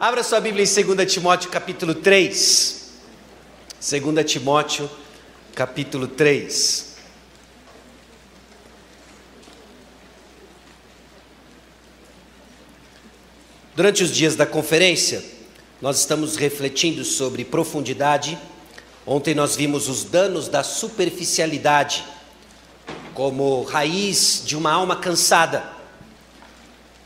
Abra sua Bíblia em 2 Timóteo capítulo 3. 2 Timóteo capítulo 3. Durante os dias da conferência, nós estamos refletindo sobre profundidade. Ontem nós vimos os danos da superficialidade como raiz de uma alma cansada.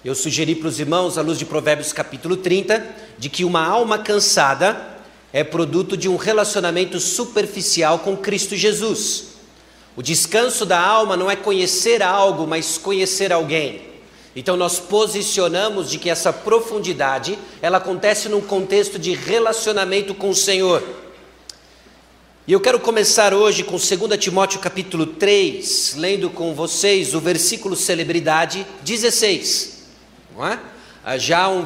Eu sugeri para os irmãos, à luz de Provérbios capítulo 30, de que uma alma cansada é produto de um relacionamento superficial com Cristo Jesus. O descanso da alma não é conhecer algo, mas conhecer alguém. Então nós posicionamos de que essa profundidade, ela acontece num contexto de relacionamento com o Senhor. E eu quero começar hoje com 2 Timóteo capítulo 3, lendo com vocês o versículo celebridade 16 não é? Ah, já um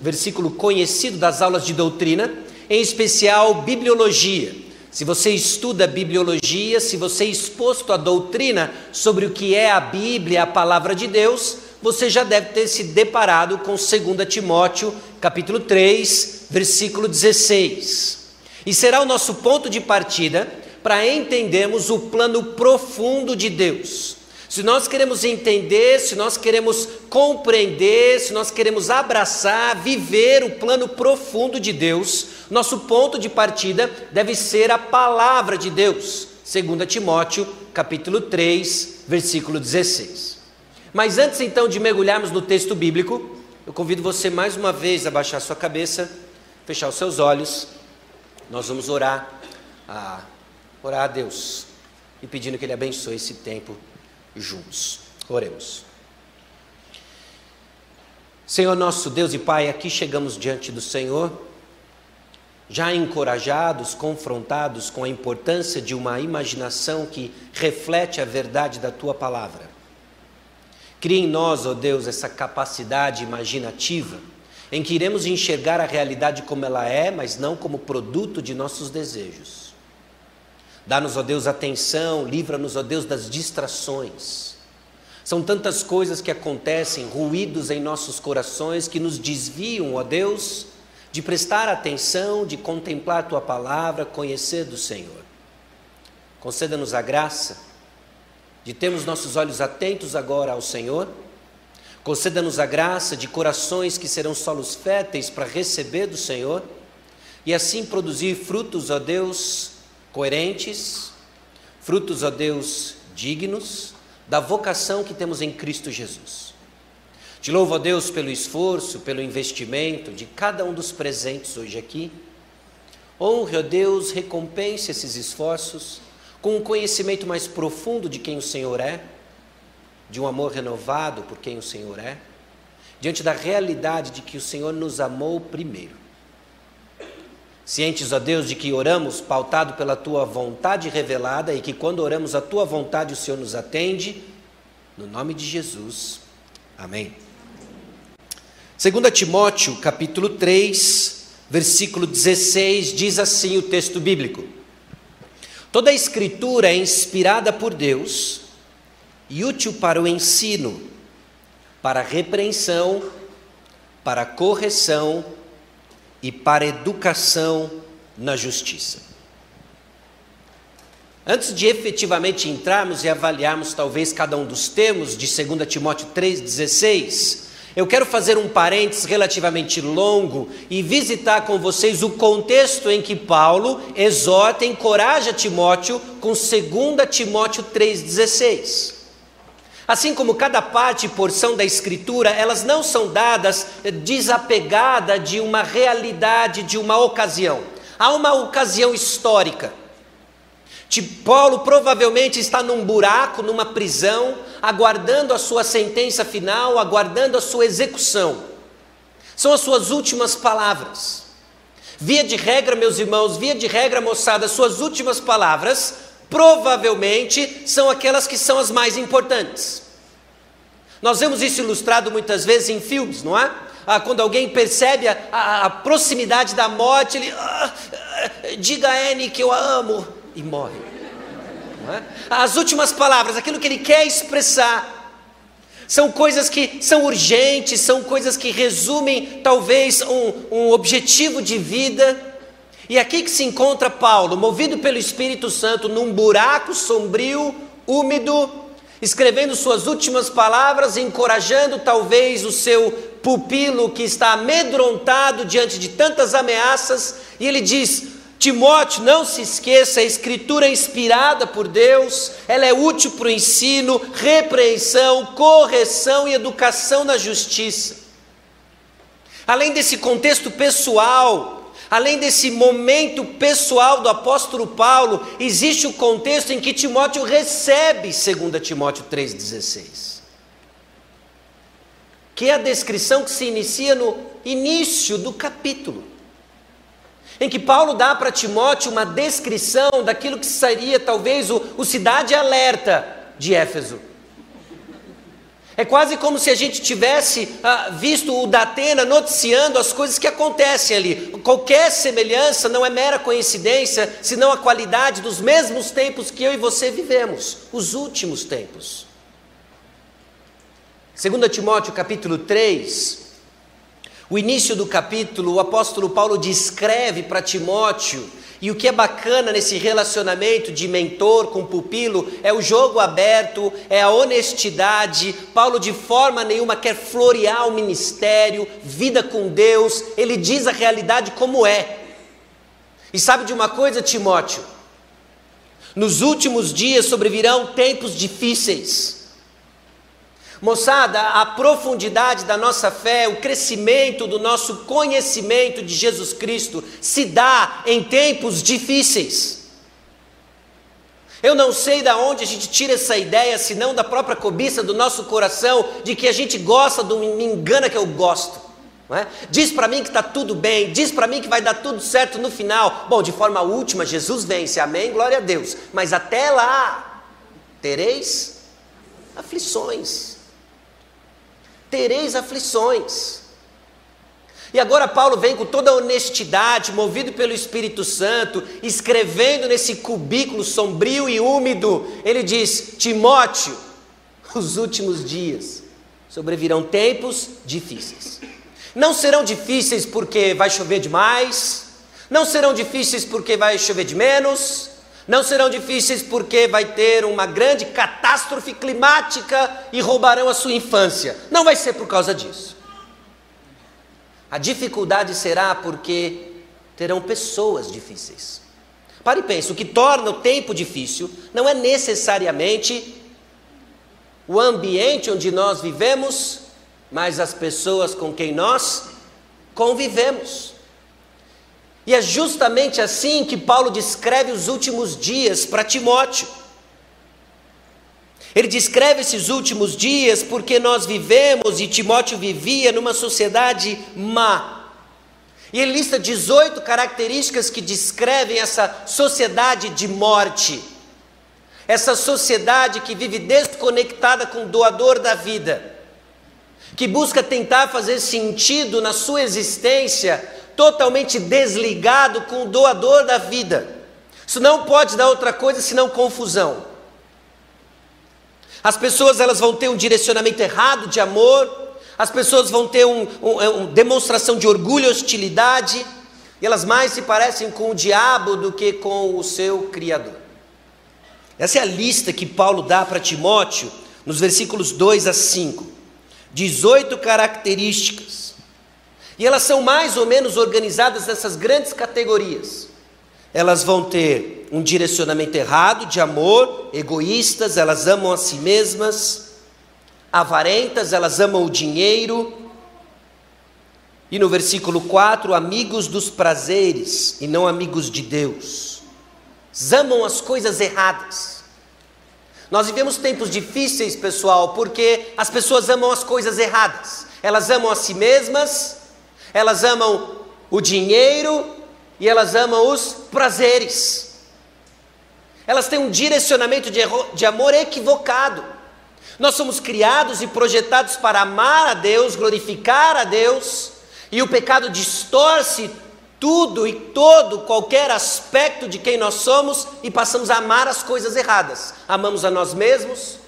versículo conhecido das aulas de doutrina, em especial bibliologia. Se você estuda bibliologia, se você é exposto à doutrina sobre o que é a Bíblia, a palavra de Deus, você já deve ter se deparado com 2 Timóteo, capítulo 3, versículo 16. E será o nosso ponto de partida para entendermos o plano profundo de Deus se nós queremos entender, se nós queremos compreender, se nós queremos abraçar, viver o plano profundo de Deus, nosso ponto de partida deve ser a palavra de Deus. 2 Timóteo, capítulo 3, versículo 16. Mas antes então de mergulharmos no texto bíblico, eu convido você mais uma vez a baixar sua cabeça, fechar os seus olhos. Nós vamos orar a orar a Deus e pedindo que ele abençoe esse tempo juntos. Oremos. Senhor nosso Deus e Pai, aqui chegamos diante do Senhor, já encorajados, confrontados com a importância de uma imaginação que reflete a verdade da tua palavra. Cria em nós, ó oh Deus, essa capacidade imaginativa em que iremos enxergar a realidade como ela é, mas não como produto de nossos desejos. Dá-nos, ó Deus, atenção, livra-nos, ó Deus, das distrações. São tantas coisas que acontecem, ruídos em nossos corações que nos desviam, ó Deus, de prestar atenção, de contemplar a tua palavra, conhecer do Senhor. Conceda-nos a graça de termos nossos olhos atentos agora ao Senhor. Conceda-nos a graça de corações que serão solos férteis para receber do Senhor e assim produzir frutos, ó Deus, coerentes, frutos, a Deus, dignos da vocação que temos em Cristo Jesus. Te louvo, a Deus, pelo esforço, pelo investimento de cada um dos presentes hoje aqui. Honre, a Deus, recompense esses esforços com um conhecimento mais profundo de quem o Senhor é, de um amor renovado por quem o Senhor é, diante da realidade de que o Senhor nos amou primeiro. Cientes, ó Deus, de que oramos pautado pela tua vontade revelada e que quando oramos a tua vontade o Senhor nos atende, no nome de Jesus. Amém. 2 Timóteo, capítulo 3, versículo 16, diz assim o texto bíblico: Toda a escritura é inspirada por Deus e útil para o ensino, para a repreensão, para a correção e para educação na justiça. Antes de efetivamente entrarmos e avaliarmos talvez cada um dos termos de 2 Timóteo 3,16, eu quero fazer um parênteses relativamente longo e visitar com vocês o contexto em que Paulo exorta e encoraja Timóteo com 2 Timóteo 3,16. Assim como cada parte e porção da Escritura, elas não são dadas desapegada de uma realidade, de uma ocasião. Há uma ocasião histórica. Paulo provavelmente está num buraco, numa prisão, aguardando a sua sentença final, aguardando a sua execução. São as suas últimas palavras. Via de regra, meus irmãos, via de regra, moçada, suas últimas palavras provavelmente são aquelas que são as mais importantes. Nós vemos isso ilustrado muitas vezes em filmes, não é? Ah, quando alguém percebe a, a, a proximidade da morte, ele ah, ah, diga a Anne que eu a amo e morre. É? As últimas palavras, aquilo que ele quer expressar. São coisas que são urgentes, são coisas que resumem talvez um, um objetivo de vida. E aqui que se encontra Paulo, movido pelo Espírito Santo, num buraco sombrio, úmido, escrevendo suas últimas palavras, encorajando talvez o seu pupilo que está amedrontado diante de tantas ameaças, e ele diz: Timóteo, não se esqueça, a escritura é inspirada por Deus, ela é útil para o ensino, repreensão, correção e educação na justiça. Além desse contexto pessoal, além desse momento pessoal do apóstolo Paulo, existe o contexto em que Timóteo recebe 2 Timóteo 3,16. Que é a descrição que se inicia no início do capítulo em que Paulo dá para Timóteo uma descrição daquilo que seria talvez o, o cidade alerta de Éfeso. É quase como se a gente tivesse ah, visto o Datena noticiando as coisas que acontecem ali. Qualquer semelhança não é mera coincidência, senão a qualidade dos mesmos tempos que eu e você vivemos, os últimos tempos. 2 Timóteo capítulo 3, o início do capítulo, o apóstolo Paulo descreve para Timóteo, e o que é bacana nesse relacionamento de mentor com pupilo é o jogo aberto, é a honestidade. Paulo, de forma nenhuma, quer florear o ministério, vida com Deus, ele diz a realidade como é. E sabe de uma coisa, Timóteo? Nos últimos dias sobrevirão tempos difíceis. Moçada, a profundidade da nossa fé, o crescimento do nosso conhecimento de Jesus Cristo se dá em tempos difíceis. Eu não sei de onde a gente tira essa ideia, senão da própria cobiça do nosso coração, de que a gente gosta do me engana que eu gosto. É? Diz para mim que está tudo bem, diz para mim que vai dar tudo certo no final. Bom, de forma última, Jesus vence, amém, glória a Deus. Mas até lá, tereis aflições tereis aflições. E agora Paulo vem com toda a honestidade, movido pelo Espírito Santo, escrevendo nesse cubículo sombrio e úmido, ele diz: Timóteo, os últimos dias sobrevirão tempos difíceis. Não serão difíceis porque vai chover demais, não serão difíceis porque vai chover de menos, não serão difíceis porque vai ter uma grande catástrofe climática e roubarão a sua infância. Não vai ser por causa disso. A dificuldade será porque terão pessoas difíceis. Pare e pense: o que torna o tempo difícil não é necessariamente o ambiente onde nós vivemos, mas as pessoas com quem nós convivemos. E é justamente assim que Paulo descreve os últimos dias para Timóteo. Ele descreve esses últimos dias porque nós vivemos e Timóteo vivia numa sociedade má. E ele lista 18 características que descrevem essa sociedade de morte. Essa sociedade que vive desconectada com o doador da vida, que busca tentar fazer sentido na sua existência totalmente desligado com o doador da vida. Isso não pode dar outra coisa senão confusão. As pessoas elas vão ter um direcionamento errado de amor, as pessoas vão ter uma um, um demonstração de orgulho e hostilidade, e elas mais se parecem com o diabo do que com o seu Criador. Essa é a lista que Paulo dá para Timóteo nos versículos 2 a 5. 18 características e elas são mais ou menos organizadas nessas grandes categorias. Elas vão ter um direcionamento errado de amor, egoístas, elas amam a si mesmas, avarentas, elas amam o dinheiro. E no versículo 4, amigos dos prazeres e não amigos de Deus. Amam as coisas erradas. Nós vivemos tempos difíceis, pessoal, porque as pessoas amam as coisas erradas. Elas amam a si mesmas, elas amam o dinheiro e elas amam os prazeres. Elas têm um direcionamento de, de amor equivocado. Nós somos criados e projetados para amar a Deus, glorificar a Deus, e o pecado distorce tudo e todo, qualquer aspecto de quem nós somos e passamos a amar as coisas erradas. Amamos a nós mesmos,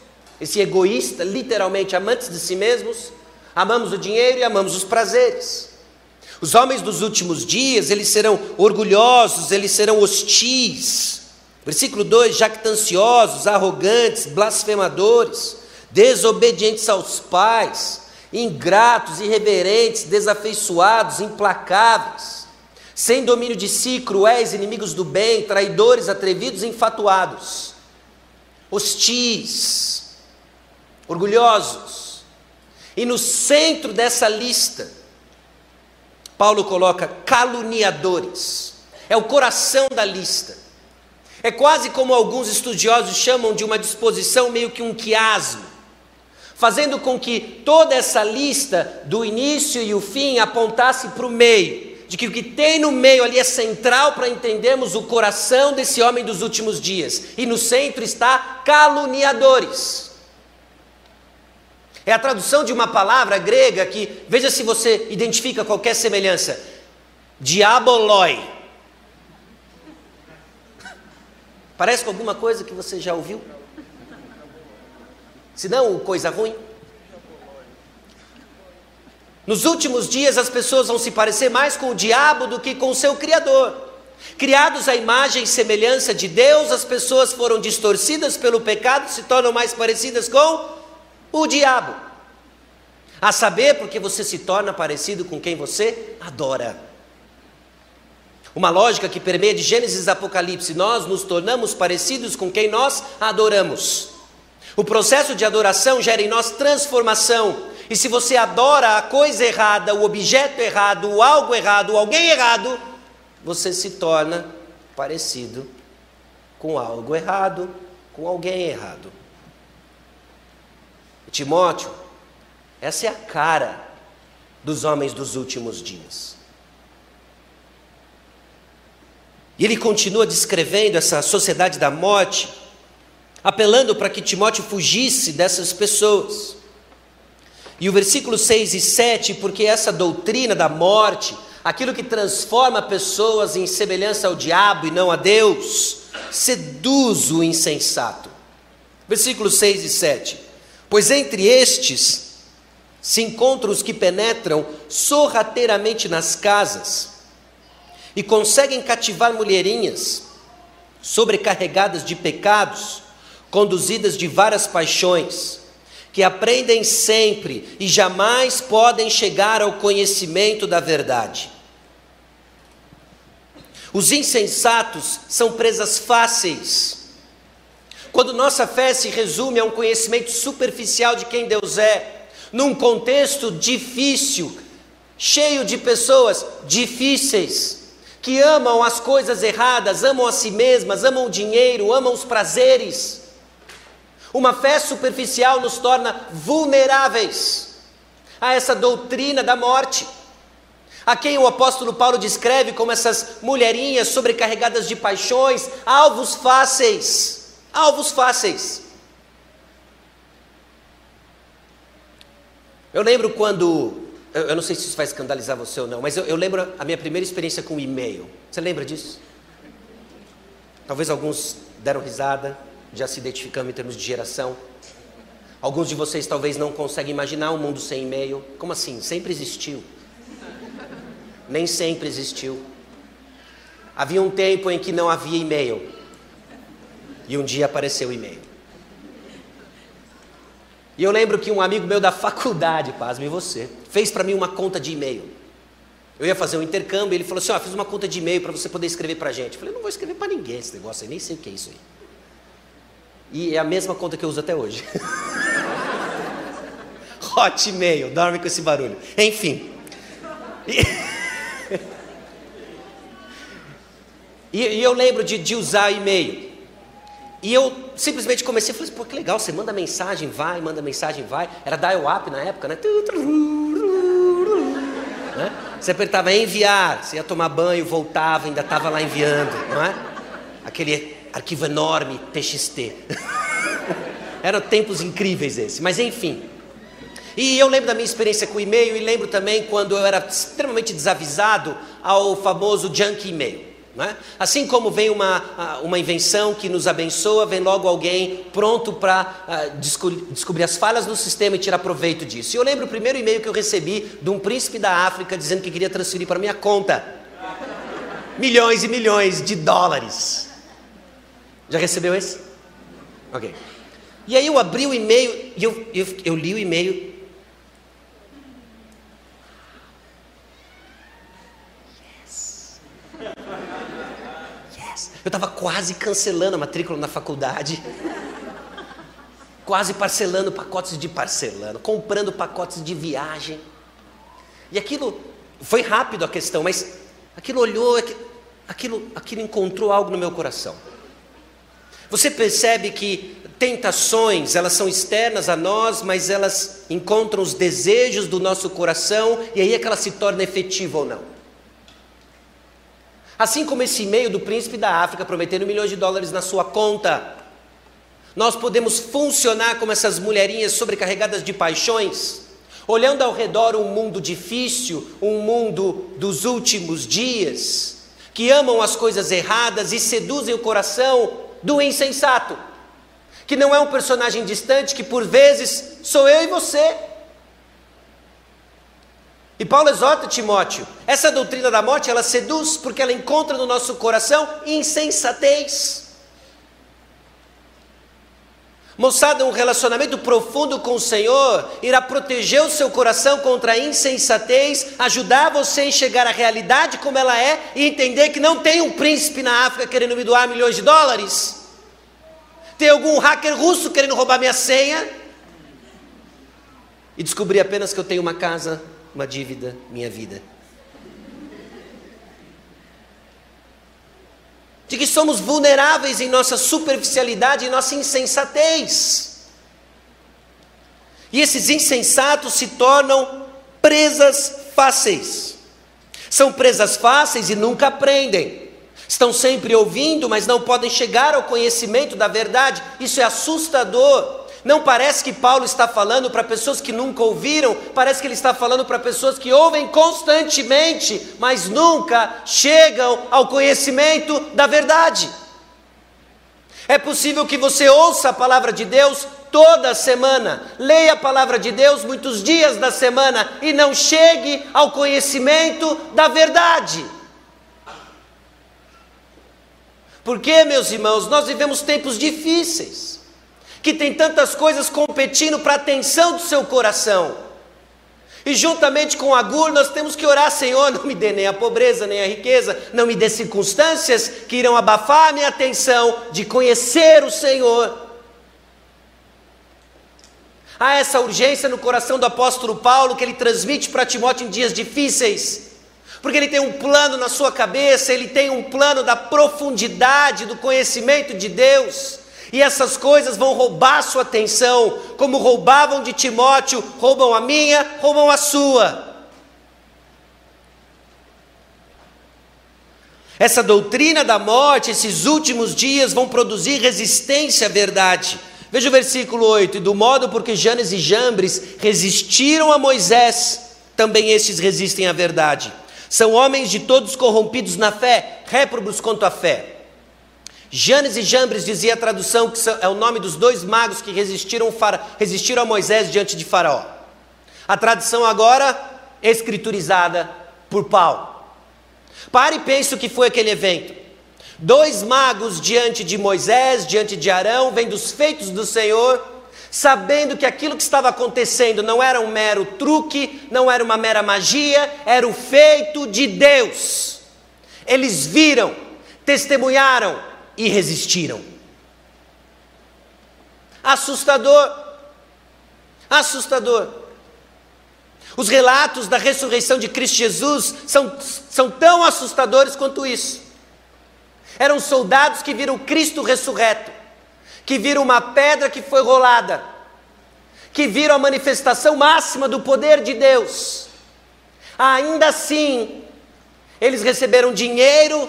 esse egoísta, literalmente amantes de si mesmos, amamos o dinheiro e amamos os prazeres. Os homens dos últimos dias, eles serão orgulhosos, eles serão hostis. Versículo 2: jactanciosos, arrogantes, blasfemadores, desobedientes aos pais, ingratos, irreverentes, desafeiçoados, implacáveis, sem domínio de si, cruéis, inimigos do bem, traidores, atrevidos, infatuados, hostis, orgulhosos. E no centro dessa lista, Paulo coloca caluniadores. É o coração da lista. É quase como alguns estudiosos chamam de uma disposição meio que um quiasmo, fazendo com que toda essa lista, do início e o fim, apontasse para o meio, de que o que tem no meio ali é central para entendermos o coração desse homem dos últimos dias, e no centro está caluniadores. É a tradução de uma palavra grega que, veja se você identifica qualquer semelhança: diaboloi. Parece com alguma coisa que você já ouviu? Se não, coisa ruim. Nos últimos dias as pessoas vão se parecer mais com o diabo do que com o seu Criador. Criados à imagem e semelhança de Deus, as pessoas foram distorcidas pelo pecado, se tornam mais parecidas com o diabo. A saber, porque você se torna parecido com quem você adora. Uma lógica que permeia de Gênesis a Apocalipse, nós nos tornamos parecidos com quem nós adoramos. O processo de adoração gera em nós transformação. E se você adora a coisa errada, o objeto errado, o algo errado, alguém errado, você se torna parecido com algo errado, com alguém errado. Timóteo, essa é a cara dos homens dos últimos dias. E ele continua descrevendo essa sociedade da morte, apelando para que Timóteo fugisse dessas pessoas. E o versículo 6 e 7, porque essa doutrina da morte, aquilo que transforma pessoas em semelhança ao diabo e não a Deus, seduz o insensato. Versículos 6 e 7. Pois entre estes se encontram os que penetram sorrateiramente nas casas e conseguem cativar mulherinhas sobrecarregadas de pecados, conduzidas de várias paixões, que aprendem sempre e jamais podem chegar ao conhecimento da verdade. Os insensatos são presas fáceis quando nossa fé se resume a um conhecimento superficial de quem Deus é, num contexto difícil, cheio de pessoas difíceis, que amam as coisas erradas, amam a si mesmas, amam o dinheiro, amam os prazeres. Uma fé superficial nos torna vulneráveis a essa doutrina da morte, a quem o apóstolo Paulo descreve como essas mulherinhas sobrecarregadas de paixões, alvos fáceis alvos fáceis. Eu lembro quando, eu não sei se isso vai escandalizar você ou não, mas eu, eu lembro a minha primeira experiência com e-mail. Você lembra disso? Talvez alguns deram risada, já se identificando em termos de geração. Alguns de vocês talvez não conseguem imaginar um mundo sem e-mail. Como assim? Sempre existiu. Nem sempre existiu. Havia um tempo em que não havia e-mail. E um dia apareceu o e-mail. E eu lembro que um amigo meu da faculdade, pasme você, fez para mim uma conta de e-mail. Eu ia fazer um intercâmbio ele falou assim: Ó, oh, fiz uma conta de e-mail para você poder escrever para a gente. Eu falei: Não vou escrever para ninguém esse negócio aí, nem sei o que é isso aí. E é a mesma conta que eu uso até hoje. Hotmail, dorme com esse barulho. Enfim. E, e eu lembro de, de usar e-mail. E eu simplesmente comecei a falar, pô, que legal, você manda mensagem, vai, manda mensagem, vai. Era dial-up na época, né? né? Você apertava enviar, você ia tomar banho, voltava, ainda estava lá enviando, não é? Aquele arquivo enorme, TXT. Eram tempos incríveis esses, mas enfim. E eu lembro da minha experiência com e-mail e lembro também quando eu era extremamente desavisado ao famoso junk e-mail. É? Assim como vem uma, uma invenção que nos abençoa, vem logo alguém pronto para uh, desco descobrir as falhas no sistema e tirar proveito disso. E eu lembro o primeiro e-mail que eu recebi de um príncipe da África dizendo que queria transferir para minha conta milhões e milhões de dólares. Já recebeu esse? Ok. E aí eu abri o e-mail e eu, eu, eu li o e-mail Eu estava quase cancelando a matrícula na faculdade, quase parcelando pacotes de parcelando, comprando pacotes de viagem. E aquilo foi rápido a questão, mas aquilo olhou, aquilo, aquilo encontrou algo no meu coração. Você percebe que tentações, elas são externas a nós, mas elas encontram os desejos do nosso coração e aí é que ela se torna efetiva ou não. Assim como esse e-mail do príncipe da África prometendo milhões de dólares na sua conta, nós podemos funcionar como essas mulherinhas sobrecarregadas de paixões, olhando ao redor um mundo difícil, um mundo dos últimos dias, que amam as coisas erradas e seduzem o coração do insensato, que não é um personagem distante, que por vezes sou eu e você. E Paulo exorta Timóteo: essa doutrina da morte ela seduz porque ela encontra no nosso coração insensatez. Moçada, um relacionamento profundo com o Senhor irá proteger o seu coração contra a insensatez, ajudar você a enxergar a realidade como ela é e entender que não tem um príncipe na África querendo me doar milhões de dólares, tem algum hacker russo querendo roubar minha senha, e descobrir apenas que eu tenho uma casa uma dívida minha vida. De que somos vulneráveis em nossa superficialidade e nossa insensatez. E esses insensatos se tornam presas fáceis. São presas fáceis e nunca aprendem. Estão sempre ouvindo, mas não podem chegar ao conhecimento da verdade. Isso é assustador. Não parece que Paulo está falando para pessoas que nunca ouviram, parece que ele está falando para pessoas que ouvem constantemente, mas nunca chegam ao conhecimento da verdade. É possível que você ouça a palavra de Deus toda semana, leia a palavra de Deus muitos dias da semana e não chegue ao conhecimento da verdade. Porque, meus irmãos, nós vivemos tempos difíceis que tem tantas coisas competindo para a atenção do seu coração. E juntamente com a Agur, nós temos que orar, Senhor, não me dê nem a pobreza, nem a riqueza, não me dê circunstâncias que irão abafar a minha atenção de conhecer o Senhor. Há essa urgência no coração do apóstolo Paulo que ele transmite para Timóteo em dias difíceis, porque ele tem um plano na sua cabeça, ele tem um plano da profundidade do conhecimento de Deus. E essas coisas vão roubar sua atenção, como roubavam de Timóteo, roubam a minha, roubam a sua. Essa doutrina da morte, esses últimos dias vão produzir resistência à verdade. Veja o versículo 8: E do modo porque Janes e Jambres resistiram a Moisés, também estes resistem à verdade. São homens de todos corrompidos na fé, réprobos quanto à fé. Janes e Jambres dizia a tradução que é o nome dos dois magos que resistiram, resistiram a Moisés diante de Faraó. A tradição agora escriturizada por Paulo. Pare e pense o que foi aquele evento. Dois magos diante de Moisés, diante de Arão, vendo os feitos do Senhor, sabendo que aquilo que estava acontecendo não era um mero truque, não era uma mera magia, era o feito de Deus. Eles viram, testemunharam, e resistiram. Assustador. Assustador. Os relatos da ressurreição de Cristo Jesus são, são tão assustadores quanto isso. Eram soldados que viram Cristo ressurreto, que viram uma pedra que foi rolada, que viram a manifestação máxima do poder de Deus. Ainda assim, eles receberam dinheiro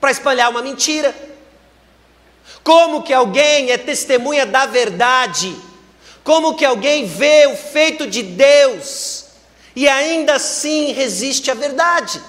para espalhar uma mentira. Como que alguém é testemunha da verdade? Como que alguém vê o feito de Deus e ainda assim resiste à verdade?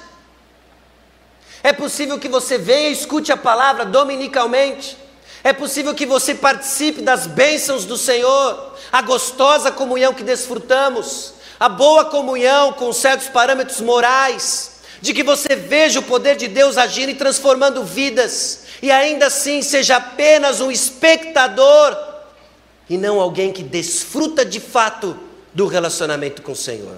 É possível que você venha e escute a palavra dominicalmente. É possível que você participe das bênçãos do Senhor, a gostosa comunhão que desfrutamos, a boa comunhão com certos parâmetros morais, de que você veja o poder de Deus agindo e transformando vidas, e ainda assim seja apenas um espectador e não alguém que desfruta de fato do relacionamento com o Senhor.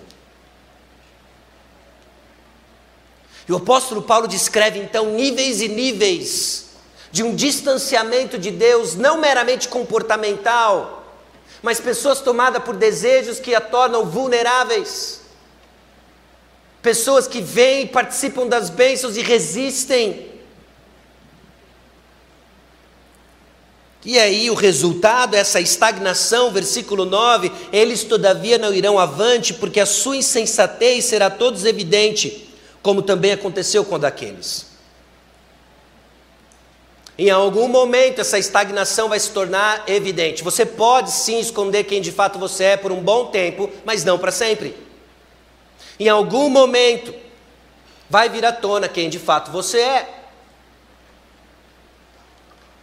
E o apóstolo Paulo descreve então níveis e níveis de um distanciamento de Deus, não meramente comportamental, mas pessoas tomadas por desejos que a tornam vulneráveis, pessoas que vêm, participam das bênçãos e resistem. E aí o resultado, essa estagnação, versículo 9: eles todavia não irão avante, porque a sua insensatez será a todos evidente como também aconteceu com daqueles. Em algum momento essa estagnação vai se tornar evidente. Você pode sim esconder quem de fato você é por um bom tempo, mas não para sempre. Em algum momento vai vir à tona quem de fato você é.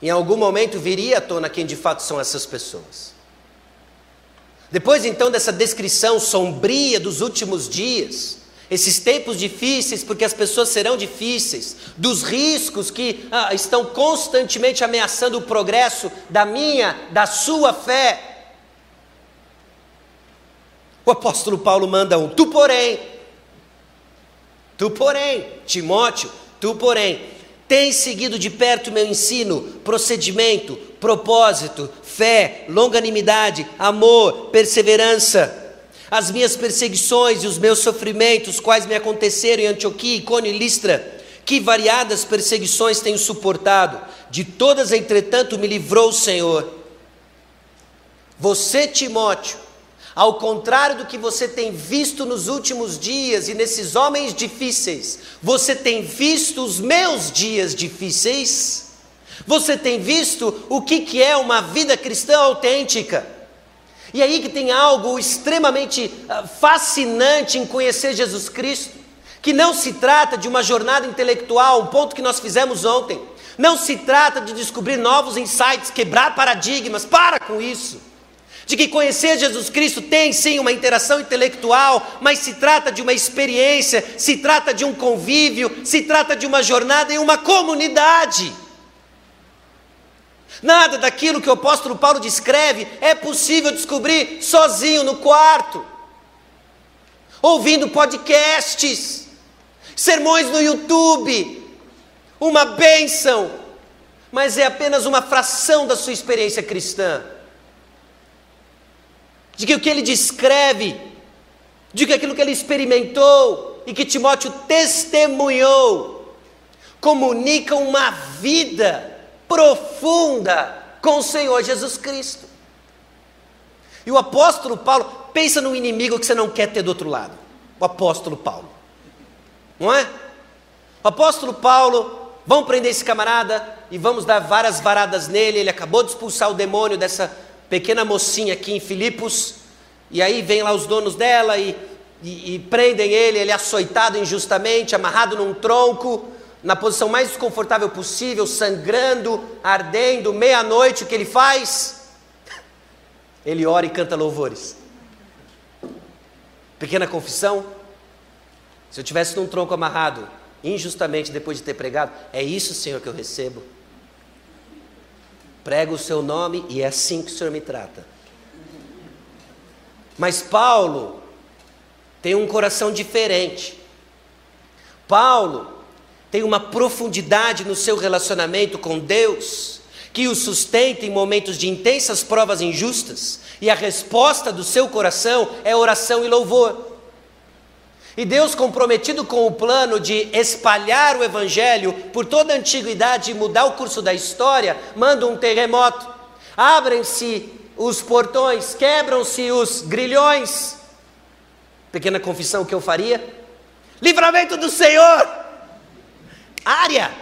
Em algum momento viria à tona quem de fato são essas pessoas. Depois então dessa descrição sombria dos últimos dias, esses tempos difíceis, porque as pessoas serão difíceis, dos riscos que ah, estão constantemente ameaçando o progresso da minha, da sua fé. O apóstolo Paulo manda um: tu, porém, tu, porém, Timóteo, tu, porém, tens seguido de perto meu ensino, procedimento, propósito, fé, longanimidade, amor, perseverança as minhas perseguições e os meus sofrimentos, quais me aconteceram em Antioquia, Icônio e Listra, que variadas perseguições tenho suportado, de todas, entretanto, me livrou o Senhor. Você, Timóteo, ao contrário do que você tem visto nos últimos dias e nesses homens difíceis, você tem visto os meus dias difíceis? Você tem visto o que, que é uma vida cristã autêntica? E aí que tem algo extremamente ah, fascinante em conhecer Jesus Cristo, que não se trata de uma jornada intelectual, um ponto que nós fizemos ontem. Não se trata de descobrir novos insights, quebrar paradigmas, para com isso. De que conhecer Jesus Cristo tem sim uma interação intelectual, mas se trata de uma experiência, se trata de um convívio, se trata de uma jornada em uma comunidade. Nada daquilo que o apóstolo Paulo descreve é possível descobrir sozinho no quarto, ouvindo podcasts, sermões no YouTube, uma bênção, mas é apenas uma fração da sua experiência cristã. De que o que ele descreve, de que aquilo que ele experimentou e que Timóteo testemunhou, comunica uma vida profunda com o Senhor Jesus Cristo. E o apóstolo Paulo, pensa no inimigo que você não quer ter do outro lado. O apóstolo Paulo. Não é? O apóstolo Paulo, vamos prender esse camarada e vamos dar várias varadas nele. Ele acabou de expulsar o demônio dessa pequena mocinha aqui em Filipos. E aí vem lá os donos dela e, e, e prendem ele, ele é açoitado injustamente, amarrado num tronco na posição mais desconfortável possível, sangrando, ardendo, meia-noite, o que ele faz? Ele ora e canta louvores. Pequena confissão. Se eu tivesse num tronco amarrado, injustamente depois de ter pregado, é isso, Senhor, que eu recebo. Prego o seu nome e é assim que o Senhor me trata. Mas Paulo tem um coração diferente. Paulo tem uma profundidade no seu relacionamento com Deus, que o sustenta em momentos de intensas provas injustas, e a resposta do seu coração é oração e louvor. E Deus, comprometido com o plano de espalhar o Evangelho por toda a antiguidade e mudar o curso da história, manda um terremoto. Abrem-se os portões, quebram-se os grilhões. Pequena confissão que eu faria: livramento do Senhor! área.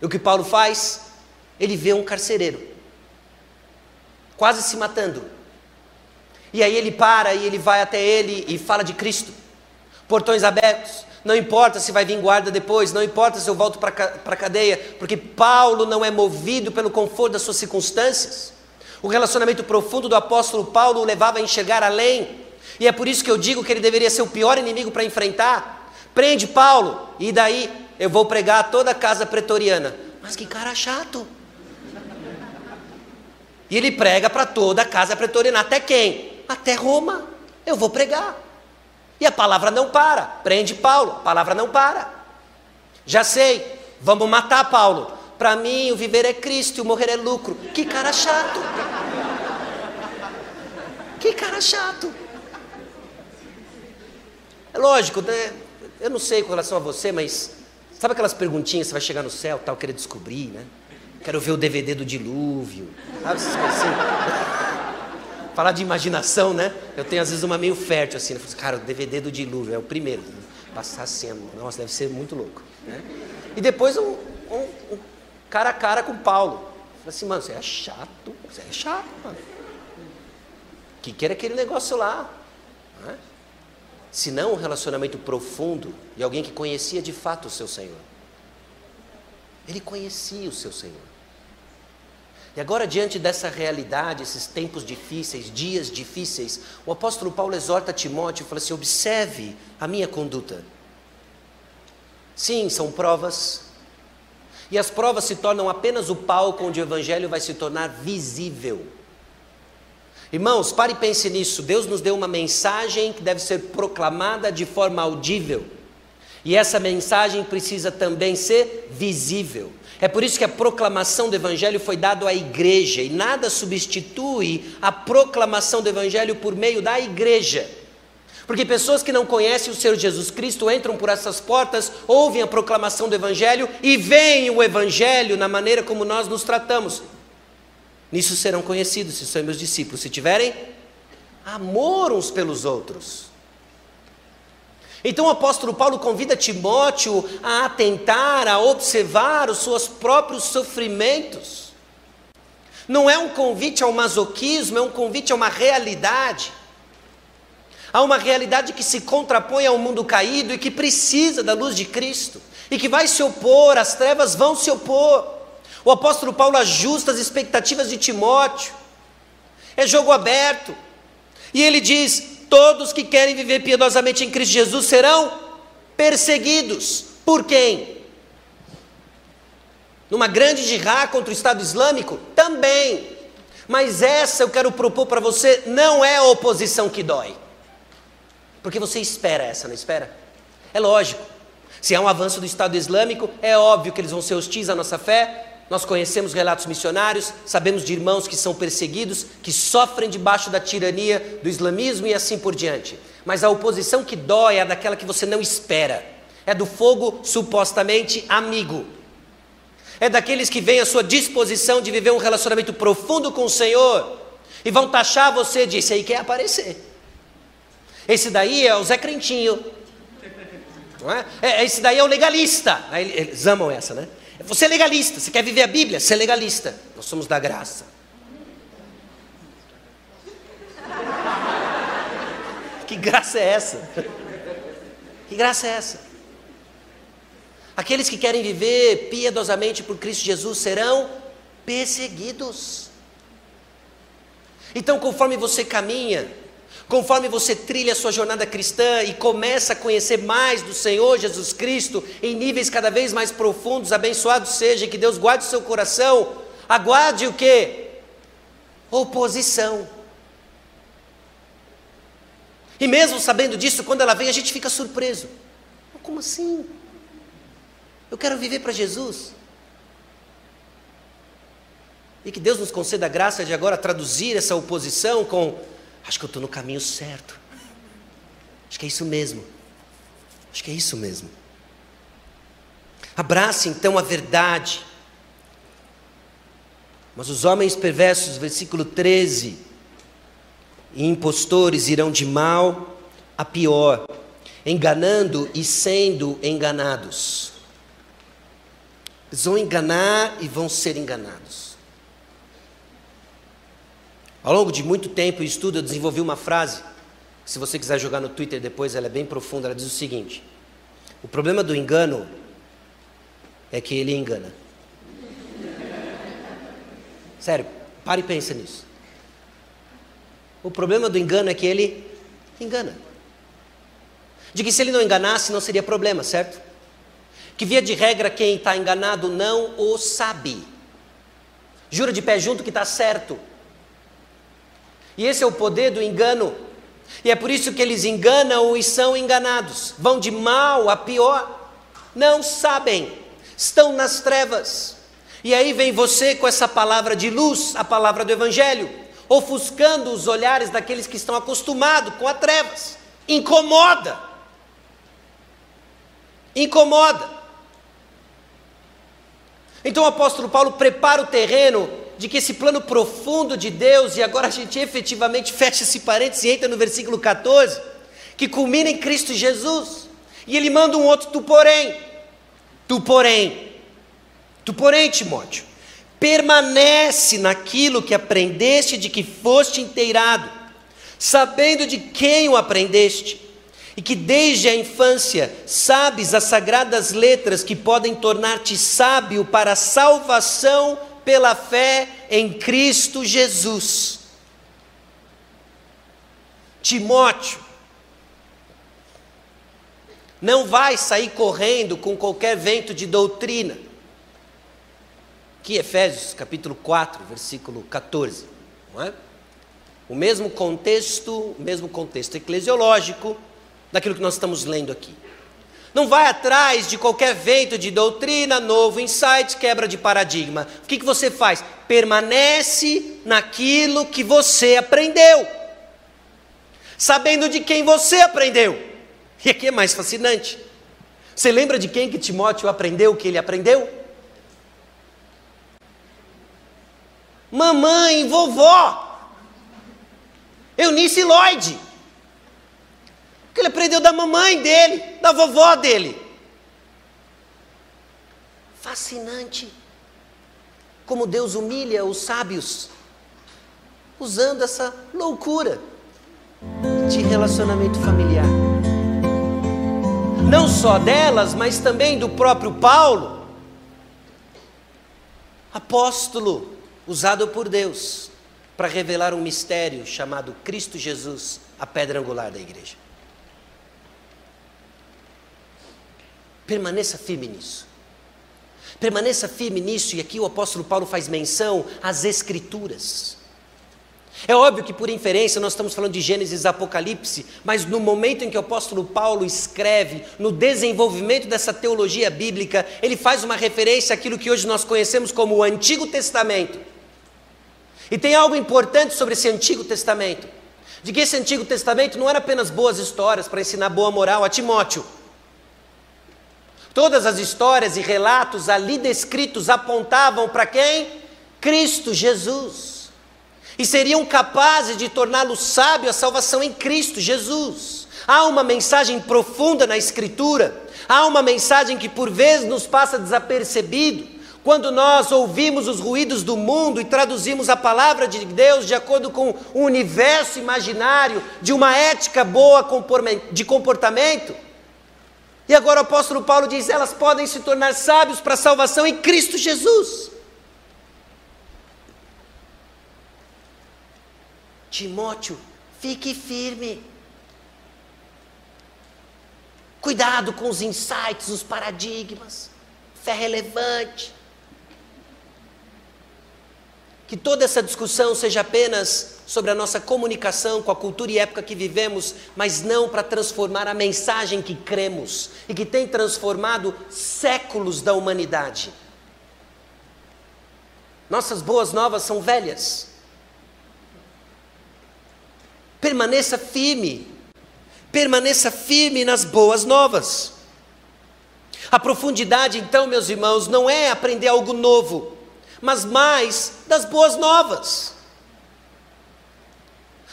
E o que Paulo faz? Ele vê um carcereiro, quase se matando. E aí ele para e ele vai até ele e fala de Cristo. Portões abertos, não importa se vai vir guarda depois, não importa se eu volto para a cadeia, porque Paulo não é movido pelo conforto das suas circunstâncias. O relacionamento profundo do apóstolo Paulo o levava a enxergar além, e é por isso que eu digo que ele deveria ser o pior inimigo para enfrentar. Prende Paulo, e daí eu vou pregar toda a casa pretoriana. Mas que cara chato! E ele prega para toda a casa pretoriana, até quem? Até Roma. Eu vou pregar. E a palavra não para. Prende Paulo, a palavra não para. Já sei, vamos matar Paulo. Para mim, o viver é Cristo o morrer é lucro. Que cara chato. Que cara chato. É lógico, né? Eu não sei com relação a você, mas sabe aquelas perguntinhas você vai chegar no céu, tal, querer descobrir, né? Quero ver o DVD do dilúvio. Sabe essas coisas assim? Falar de imaginação, né? Eu tenho às vezes uma meio fértil assim. Eu falo assim, cara, o DVD do dilúvio é o primeiro. Passar assim, nossa, deve ser muito louco. Né? E depois um, um, um, cara a cara com Paulo. Falei assim, mano, você é chato, você é chato, mano. Que quer aquele negócio lá. Né? Se não um relacionamento profundo de alguém que conhecia de fato o seu Senhor. Ele conhecia o seu Senhor. E agora, diante dessa realidade, esses tempos difíceis, dias difíceis, o apóstolo Paulo exorta Timóteo e fala assim: observe a minha conduta. Sim, são provas. E as provas se tornam apenas o palco onde o evangelho vai se tornar visível. Irmãos, pare e pense nisso. Deus nos deu uma mensagem que deve ser proclamada de forma audível. E essa mensagem precisa também ser visível. É por isso que a proclamação do Evangelho foi dada à igreja, e nada substitui a proclamação do Evangelho por meio da igreja. Porque pessoas que não conhecem o Senhor Jesus Cristo entram por essas portas, ouvem a proclamação do Evangelho e veem o Evangelho na maneira como nós nos tratamos. Nisso serão conhecidos, se são meus discípulos, se tiverem amor uns pelos outros. Então o apóstolo Paulo convida Timóteo a atentar, a observar os seus próprios sofrimentos. Não é um convite ao masoquismo, é um convite a uma realidade. Há uma realidade que se contrapõe ao mundo caído e que precisa da luz de Cristo e que vai se opor, as trevas vão se opor. O apóstolo Paulo ajusta as expectativas de Timóteo. É jogo aberto. E ele diz: Todos que querem viver piedosamente em Cristo Jesus serão perseguidos. Por quem? Numa grande jihá contra o Estado Islâmico? Também. Mas essa eu quero propor para você, não é a oposição que dói. Porque você espera essa, não espera? É lógico. Se há um avanço do Estado Islâmico, é óbvio que eles vão ser hostis à nossa fé, nós conhecemos relatos missionários, sabemos de irmãos que são perseguidos, que sofrem debaixo da tirania do islamismo e assim por diante. Mas a oposição que dói é daquela que você não espera, é do fogo supostamente amigo, é daqueles que vêm à sua disposição de viver um relacionamento profundo com o Senhor e vão taxar você de esse aí quer aparecer. Esse daí é o Zé Crentinho. Não é? é esse daí é o legalista. Eles amam essa, né? Você é legalista, você quer viver a Bíblia? Você é legalista. Nós somos da graça. Que graça é essa? Que graça é essa? Aqueles que querem viver piedosamente por Cristo Jesus serão perseguidos. Então, conforme você caminha, Conforme você trilha a sua jornada cristã e começa a conhecer mais do Senhor Jesus Cristo em níveis cada vez mais profundos, abençoado seja, que Deus guarde o seu coração. Aguarde o que? Oposição. E mesmo sabendo disso, quando ela vem, a gente fica surpreso. Como assim? Eu quero viver para Jesus. E que Deus nos conceda a graça de agora traduzir essa oposição com Acho que eu estou no caminho certo. Acho que é isso mesmo. Acho que é isso mesmo. Abrace então a verdade. Mas os homens perversos, versículo 13, e impostores irão de mal a pior, enganando e sendo enganados. Eles vão enganar e vão ser enganados. Ao longo de muito tempo e estudo, eu desenvolvi uma frase Se você quiser jogar no Twitter depois, ela é bem profunda. Ela diz o seguinte: o problema do engano é que ele engana. Sério, pare e pense nisso. O problema do engano é que ele engana. De que se ele não enganasse, não seria problema, certo? Que via de regra, quem está enganado não o sabe. Jura de pé junto que está certo. E esse é o poder do engano. E é por isso que eles enganam e são enganados. Vão de mal a pior. Não sabem. Estão nas trevas. E aí vem você com essa palavra de luz, a palavra do Evangelho, ofuscando os olhares daqueles que estão acostumados com as trevas. Incomoda. Incomoda. Então o apóstolo Paulo prepara o terreno de que esse plano profundo de Deus, e agora a gente efetivamente fecha esse parênteses e entra no versículo 14, que culmina em Cristo Jesus. E ele manda um outro tu porém. Tu porém. Tu porém, Timóteo, permanece naquilo que aprendeste de que foste inteirado, sabendo de quem o aprendeste, e que desde a infância sabes as sagradas letras que podem tornar-te sábio para a salvação pela fé em Cristo Jesus. Timóteo, não vai sair correndo com qualquer vento de doutrina. Aqui, Efésios capítulo 4, versículo 14, não é? O mesmo contexto, o mesmo contexto eclesiológico daquilo que nós estamos lendo aqui. Não vai atrás de qualquer vento de doutrina, novo insight, quebra de paradigma. O que, que você faz? Permanece naquilo que você aprendeu, sabendo de quem você aprendeu. E aqui é mais fascinante. Você lembra de quem que Timóteo aprendeu o que ele aprendeu? Mamãe, vovó, Eunice Lloyd que ele aprendeu da mamãe dele, da vovó dele. Fascinante. Como Deus humilha os sábios, usando essa loucura de relacionamento familiar. Não só delas, mas também do próprio Paulo, apóstolo usado por Deus para revelar um mistério chamado Cristo Jesus, a pedra angular da igreja. Permaneça firme nisso. Permaneça firme nisso, e aqui o apóstolo Paulo faz menção às Escrituras. É óbvio que por inferência nós estamos falando de Gênesis e Apocalipse, mas no momento em que o apóstolo Paulo escreve, no desenvolvimento dessa teologia bíblica, ele faz uma referência àquilo que hoje nós conhecemos como o Antigo Testamento. E tem algo importante sobre esse Antigo Testamento: de que esse Antigo Testamento não era apenas boas histórias para ensinar boa moral a Timóteo. Todas as histórias e relatos ali descritos apontavam para quem? Cristo Jesus. E seriam capazes de torná-lo sábio a salvação em Cristo Jesus. Há uma mensagem profunda na Escritura, há uma mensagem que por vezes nos passa desapercebido, quando nós ouvimos os ruídos do mundo e traduzimos a palavra de Deus de acordo com o universo imaginário de uma ética boa de comportamento, e agora o apóstolo Paulo diz: elas podem se tornar sábios para a salvação em Cristo Jesus. Timóteo, fique firme. Cuidado com os insights, os paradigmas. Fé relevante. Que toda essa discussão seja apenas sobre a nossa comunicação com a cultura e época que vivemos, mas não para transformar a mensagem que cremos e que tem transformado séculos da humanidade. Nossas boas novas são velhas. Permaneça firme, permaneça firme nas boas novas. A profundidade, então, meus irmãos, não é aprender algo novo, mas mais das boas novas.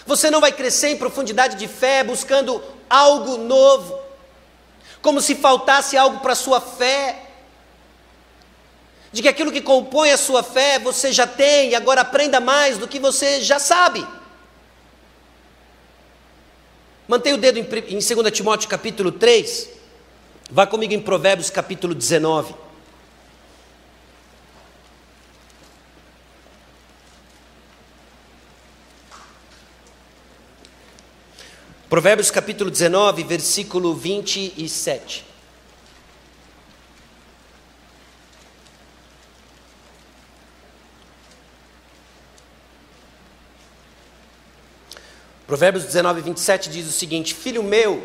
Você não vai crescer em profundidade de fé buscando algo novo, como se faltasse algo para a sua fé. De que aquilo que compõe a sua fé você já tem agora aprenda mais do que você já sabe. Mantenha o dedo em, em 2 Timóteo capítulo 3. Vá comigo em Provérbios capítulo 19. Provérbios capítulo 19, versículo 27. Provérbios 19, 27 diz o seguinte: Filho meu,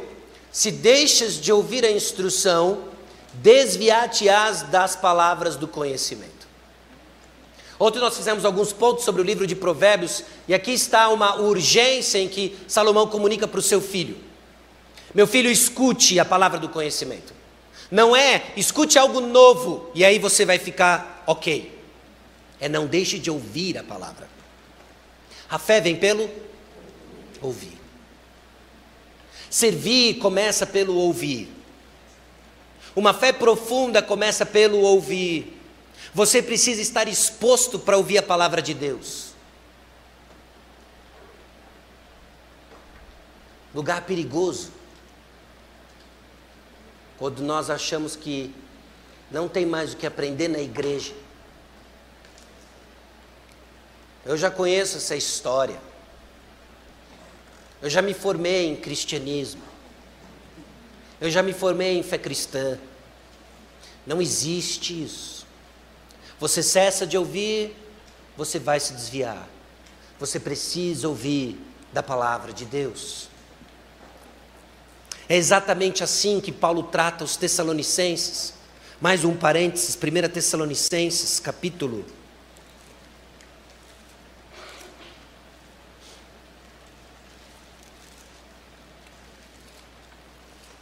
se deixas de ouvir a instrução, desviar-te-ás das palavras do conhecimento. Ontem nós fizemos alguns pontos sobre o livro de Provérbios, e aqui está uma urgência em que Salomão comunica para o seu filho: Meu filho, escute a palavra do conhecimento. Não é escute algo novo e aí você vai ficar ok. É não deixe de ouvir a palavra. A fé vem pelo ouvir. Servir começa pelo ouvir. Uma fé profunda começa pelo ouvir. Você precisa estar exposto para ouvir a palavra de Deus. Lugar perigoso. Quando nós achamos que não tem mais o que aprender na igreja. Eu já conheço essa história. Eu já me formei em cristianismo. Eu já me formei em fé cristã. Não existe isso. Você cessa de ouvir, você vai se desviar. Você precisa ouvir da palavra de Deus. É exatamente assim que Paulo trata os Tessalonicenses. Mais um parênteses, 1 Tessalonicenses, capítulo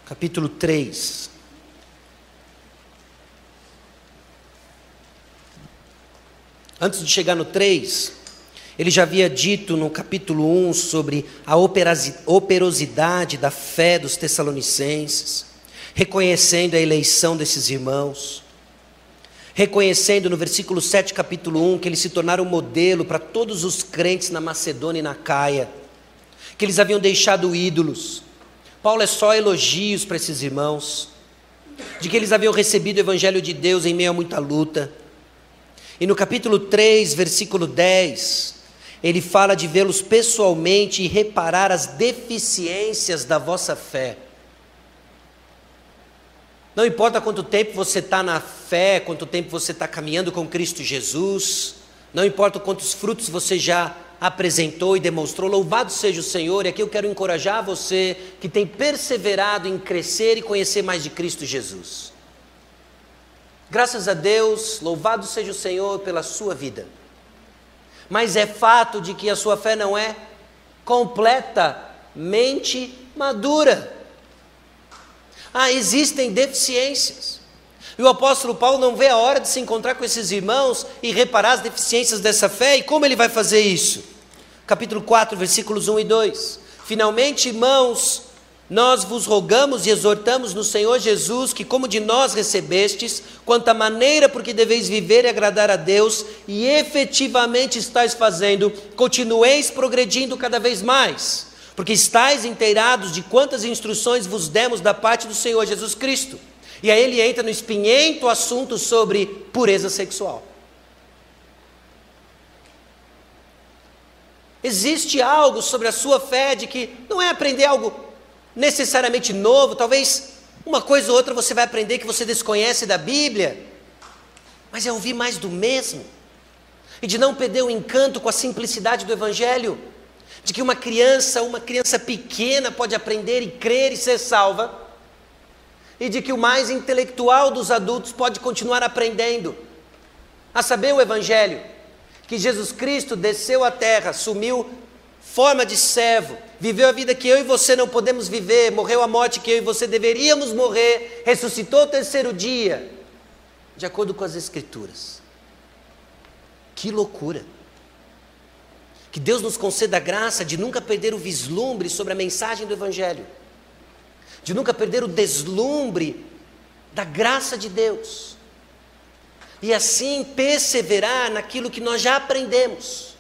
capítulo 3. Antes de chegar no 3, ele já havia dito no capítulo 1 sobre a operosidade da fé dos Tessalonicenses, reconhecendo a eleição desses irmãos, reconhecendo no versículo 7, capítulo 1, que eles se tornaram modelo para todos os crentes na Macedônia e na Caia, que eles haviam deixado ídolos, Paulo é só elogios para esses irmãos, de que eles haviam recebido o Evangelho de Deus em meio a muita luta. E no capítulo 3, versículo 10, ele fala de vê-los pessoalmente e reparar as deficiências da vossa fé. Não importa quanto tempo você está na fé, quanto tempo você está caminhando com Cristo Jesus, não importa quantos frutos você já apresentou e demonstrou. Louvado seja o Senhor, e aqui eu quero encorajar você que tem perseverado em crescer e conhecer mais de Cristo Jesus. Graças a Deus, louvado seja o Senhor pela sua vida. Mas é fato de que a sua fé não é completamente madura. Ah, existem deficiências. E o apóstolo Paulo não vê a hora de se encontrar com esses irmãos e reparar as deficiências dessa fé. E como ele vai fazer isso? capítulo 4, versículos 1 e 2. Finalmente, irmãos, nós vos rogamos e exortamos no Senhor Jesus que, como de nós recebestes, quanto à maneira por que deveis viver e agradar a Deus, e efetivamente estáis fazendo, continueis progredindo cada vez mais, porque estáis inteirados de quantas instruções vos demos da parte do Senhor Jesus Cristo. E aí ele entra no espinhento assunto sobre pureza sexual. Existe algo sobre a sua fé de que não é aprender algo necessariamente novo, talvez uma coisa ou outra você vai aprender que você desconhece da Bíblia, mas é ouvir mais do mesmo, e de não perder o encanto com a simplicidade do Evangelho, de que uma criança, uma criança pequena pode aprender e crer e ser salva, e de que o mais intelectual dos adultos pode continuar aprendendo, a saber o Evangelho que Jesus Cristo desceu à terra, assumiu forma de servo, viveu a vida que eu e você não podemos viver, morreu a morte que eu e você deveríamos morrer, ressuscitou o terceiro dia, de acordo com as Escrituras. Que loucura! Que Deus nos conceda a graça de nunca perder o vislumbre sobre a mensagem do Evangelho, de nunca perder o deslumbre da graça de Deus e assim perseverar naquilo que nós já aprendemos.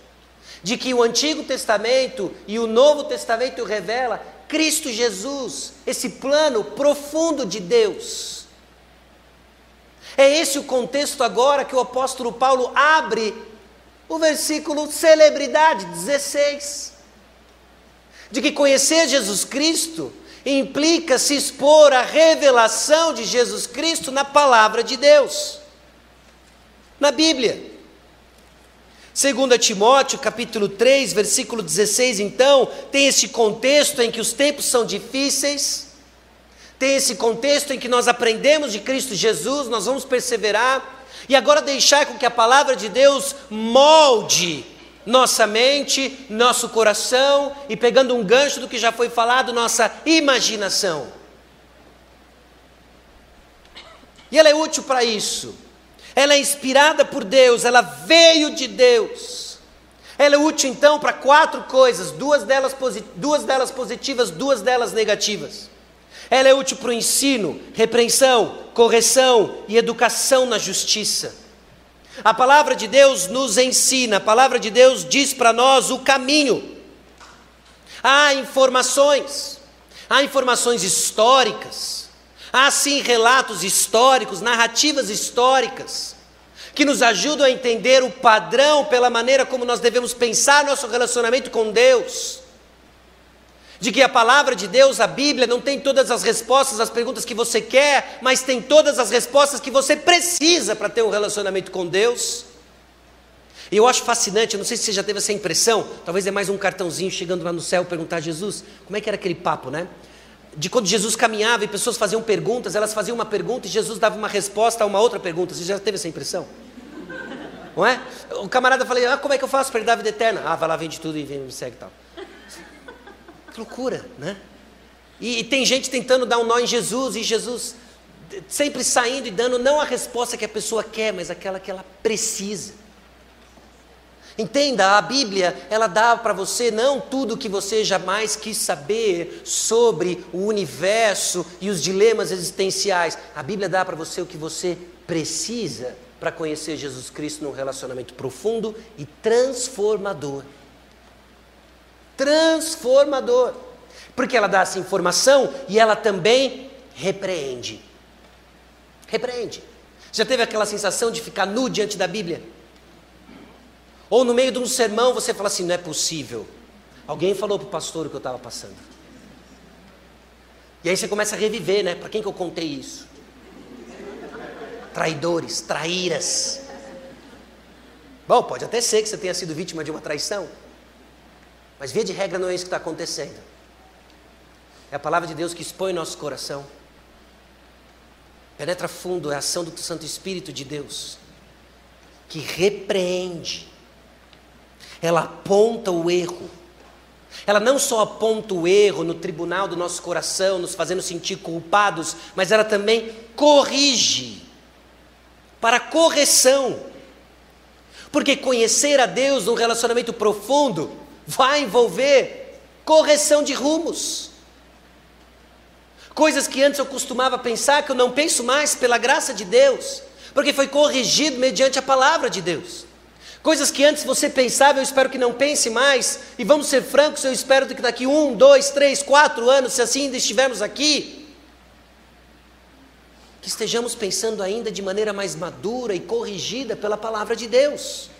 De que o Antigo Testamento e o Novo Testamento revela Cristo Jesus, esse plano profundo de Deus. É esse o contexto agora que o apóstolo Paulo abre o versículo celebridade 16. De que conhecer Jesus Cristo implica se expor à revelação de Jesus Cristo na palavra de Deus, na Bíblia. 2 Timóteo, capítulo 3, versículo 16, então, tem esse contexto em que os tempos são difíceis, tem esse contexto em que nós aprendemos de Cristo Jesus, nós vamos perseverar, e agora deixar com que a palavra de Deus molde nossa mente, nosso coração e pegando um gancho do que já foi falado, nossa imaginação. E ela é útil para isso. Ela é inspirada por Deus, ela veio de Deus. Ela é útil então para quatro coisas, duas delas, duas delas positivas, duas delas negativas. Ela é útil para o ensino, repreensão, correção e educação na justiça. A palavra de Deus nos ensina, a palavra de Deus diz para nós o caminho. Há informações, há informações históricas, há sim relatos históricos, narrativas históricas, que nos ajudam a entender o padrão pela maneira como nós devemos pensar nosso relacionamento com Deus de que a palavra de Deus, a Bíblia, não tem todas as respostas às perguntas que você quer, mas tem todas as respostas que você precisa para ter um relacionamento com Deus. E eu acho fascinante, não sei se você já teve essa impressão, talvez é mais um cartãozinho chegando lá no céu perguntar a Jesus, como é que era aquele papo, né? De quando Jesus caminhava e pessoas faziam perguntas, elas faziam uma pergunta e Jesus dava uma resposta a uma outra pergunta. Você já teve essa impressão? Não é? O camarada falou, ah, como é que eu faço para ele dar a vida eterna? Ah, vai lá, vende tudo e vem, me segue e tal. Que loucura, né? E, e, tem gente tentando dar um nó em Jesus, e Jesus sempre saindo e dando não a resposta que a pessoa quer, mas aquela que ela precisa. Entenda, a Bíblia, ela dá para você não tudo o que você jamais quis saber sobre o universo e os dilemas existenciais. A Bíblia dá para você o que você precisa para conhecer Jesus Cristo num relacionamento profundo e transformador transformador. Porque ela dá essa informação e ela também repreende. Repreende. Já teve aquela sensação de ficar nu diante da Bíblia? Ou no meio de um sermão você fala assim: não é possível. Alguém falou para o pastor o que eu estava passando. E aí você começa a reviver, né? Para quem que eu contei isso? Traidores, traíras. Bom, pode até ser que você tenha sido vítima de uma traição. Mas via de regra não é isso que está acontecendo. É a palavra de Deus que expõe nosso coração. Penetra fundo, é a ação do Santo Espírito de Deus, que repreende, ela aponta o erro. Ela não só aponta o erro no tribunal do nosso coração, nos fazendo sentir culpados, mas ela também corrige para correção. Porque conhecer a Deus num relacionamento profundo vai envolver correção de rumos. Coisas que antes eu costumava pensar que eu não penso mais pela graça de Deus, porque foi corrigido mediante a palavra de Deus. Coisas que antes você pensava, eu espero que não pense mais, e vamos ser francos, eu espero que daqui um, dois, três, quatro anos, se assim ainda estivermos aqui, que estejamos pensando ainda de maneira mais madura e corrigida pela palavra de Deus.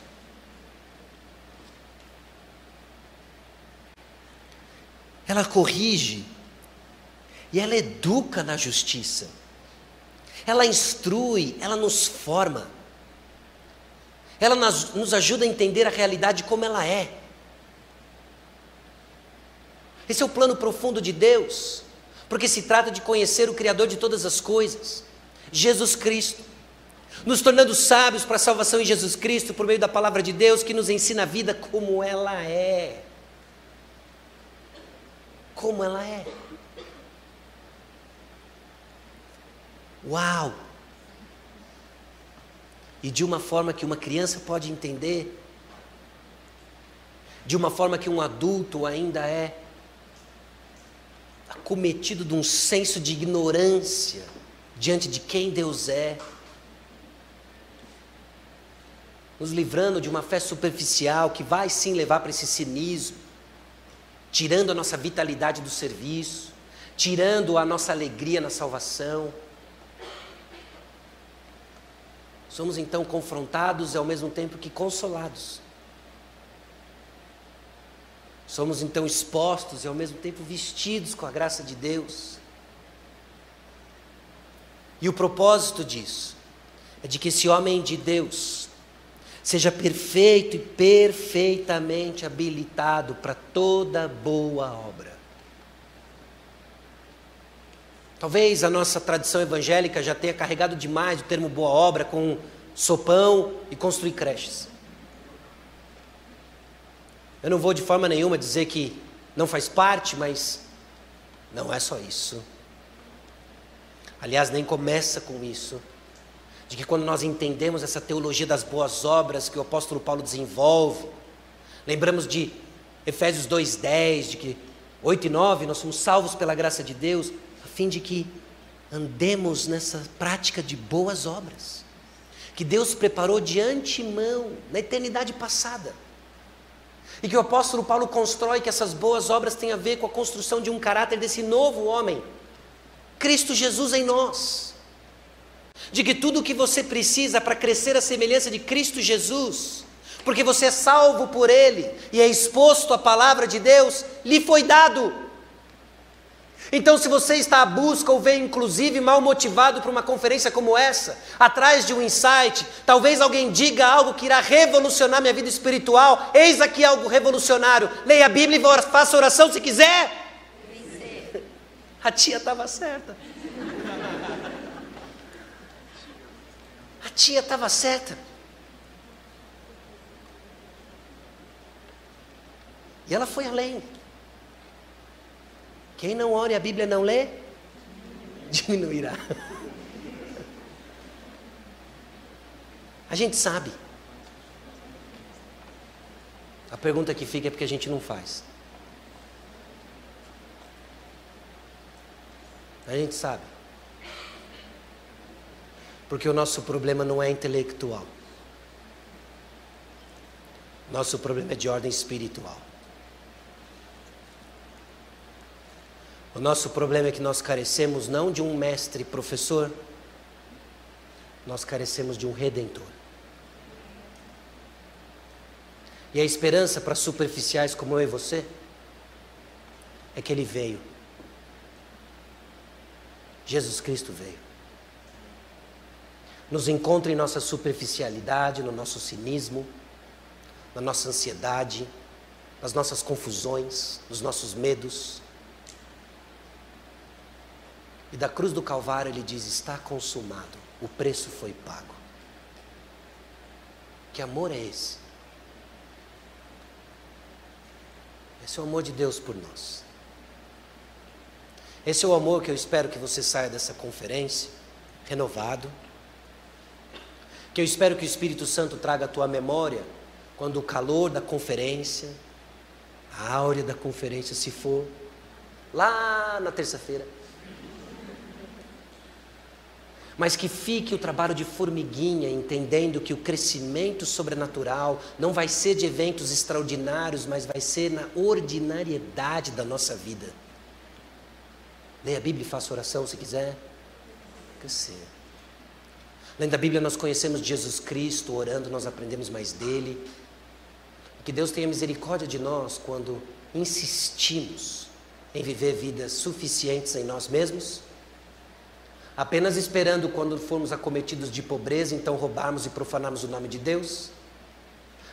ela corrige e ela educa na justiça. Ela instrui, ela nos forma. Ela nos ajuda a entender a realidade como ela é. Esse é o plano profundo de Deus, porque se trata de conhecer o Criador de todas as coisas, Jesus Cristo, nos tornando sábios para a salvação em Jesus Cristo por meio da palavra de Deus que nos ensina a vida como ela é como ela é. Uau! E de uma forma que uma criança pode entender, de uma forma que um adulto ainda é acometido de um senso de ignorância diante de quem Deus é, nos livrando de uma fé superficial que vai sim levar para esse cinismo tirando a nossa vitalidade do serviço, tirando a nossa alegria na salvação. Somos então confrontados e ao mesmo tempo que consolados. Somos então expostos e ao mesmo tempo vestidos com a graça de Deus. E o propósito disso é de que esse homem de Deus seja perfeito e perfeitamente habilitado para toda boa obra. Talvez a nossa tradição evangélica já tenha carregado demais o termo boa obra com sopão e construir creches. Eu não vou de forma nenhuma dizer que não faz parte, mas não é só isso. Aliás, nem começa com isso. De que quando nós entendemos essa teologia das boas obras que o apóstolo Paulo desenvolve, lembramos de Efésios 2,10, de que 8 e 9 nós somos salvos pela graça de Deus, fim de que andemos nessa prática de boas obras, que Deus preparou de antemão, na eternidade passada. E que o apóstolo Paulo constrói que essas boas obras têm a ver com a construção de um caráter desse novo homem, Cristo Jesus em nós. De que tudo o que você precisa para crescer à semelhança de Cristo Jesus, porque você é salvo por Ele e é exposto à palavra de Deus, lhe foi dado. Então, se você está à busca ou veio inclusive mal motivado para uma conferência como essa, atrás de um insight, talvez alguém diga algo que irá revolucionar minha vida espiritual, eis aqui algo revolucionário. Leia a Bíblia e faça oração se quiser. A tia estava certa. A tia estava certa. E ela foi além. Quem não ore a Bíblia não lê, diminuirá. A gente sabe. A pergunta que fica é porque a gente não faz. A gente sabe. Porque o nosso problema não é intelectual. Nosso problema é de ordem espiritual. O nosso problema é que nós carecemos não de um mestre professor, nós carecemos de um redentor. E a esperança para superficiais como eu e você é que ele veio Jesus Cristo veio. Nos encontra em nossa superficialidade, no nosso cinismo, na nossa ansiedade, nas nossas confusões, nos nossos medos. E da cruz do Calvário ele diz: Está consumado, o preço foi pago. Que amor é esse? Esse é o amor de Deus por nós. Esse é o amor que eu espero que você saia dessa conferência renovado. Que eu espero que o Espírito Santo traga à tua memória quando o calor da conferência, a áurea da conferência se for, lá na terça-feira. Mas que fique o trabalho de formiguinha, entendendo que o crescimento sobrenatural não vai ser de eventos extraordinários, mas vai ser na ordinariedade da nossa vida. Leia a Bíblia e faça oração se quiser. Crescer. Além da Bíblia, nós conhecemos Jesus Cristo, orando, nós aprendemos mais dele. Que Deus tenha misericórdia de nós quando insistimos em viver vidas suficientes em nós mesmos, apenas esperando quando formos acometidos de pobreza, então roubarmos e profanarmos o nome de Deus,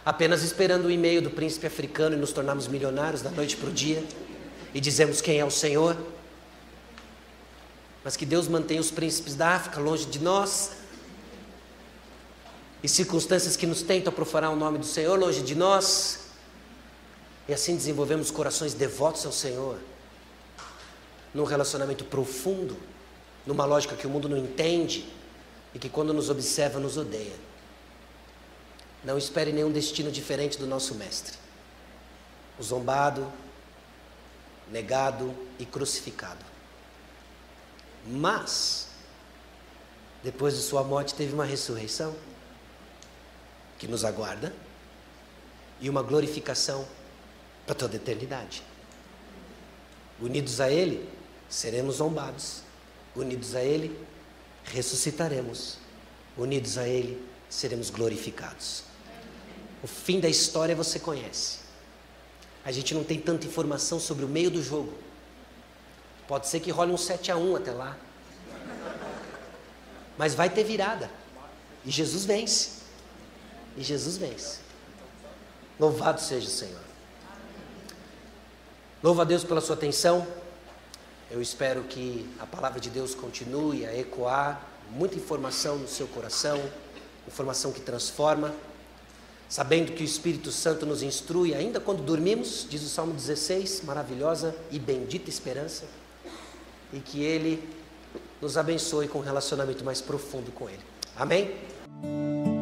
apenas esperando o e-mail do príncipe africano e nos tornarmos milionários da noite para o dia e dizemos quem é o Senhor? Mas que Deus mantenha os príncipes da África longe de nós, e circunstâncias que nos tentam profanar o nome do Senhor longe de nós, e assim desenvolvemos corações devotos ao Senhor, num relacionamento profundo, numa lógica que o mundo não entende e que quando nos observa nos odeia. Não espere nenhum destino diferente do nosso Mestre. O zombado, negado e crucificado. Mas, depois de sua morte, teve uma ressurreição que nos aguarda e uma glorificação para toda a eternidade. Unidos a Ele, seremos zombados. Unidos a Ele, ressuscitaremos. Unidos a Ele, seremos glorificados. O fim da história você conhece. A gente não tem tanta informação sobre o meio do jogo. Pode ser que role um 7 a 1 até lá. Mas vai ter virada. E Jesus vence. E Jesus vence. Louvado seja o Senhor. Louvo a Deus pela sua atenção. Eu espero que a palavra de Deus continue a ecoar muita informação no seu coração, informação que transforma, sabendo que o Espírito Santo nos instrui ainda quando dormimos, diz o Salmo 16, maravilhosa e bendita esperança, e que Ele nos abençoe com um relacionamento mais profundo com Ele. Amém?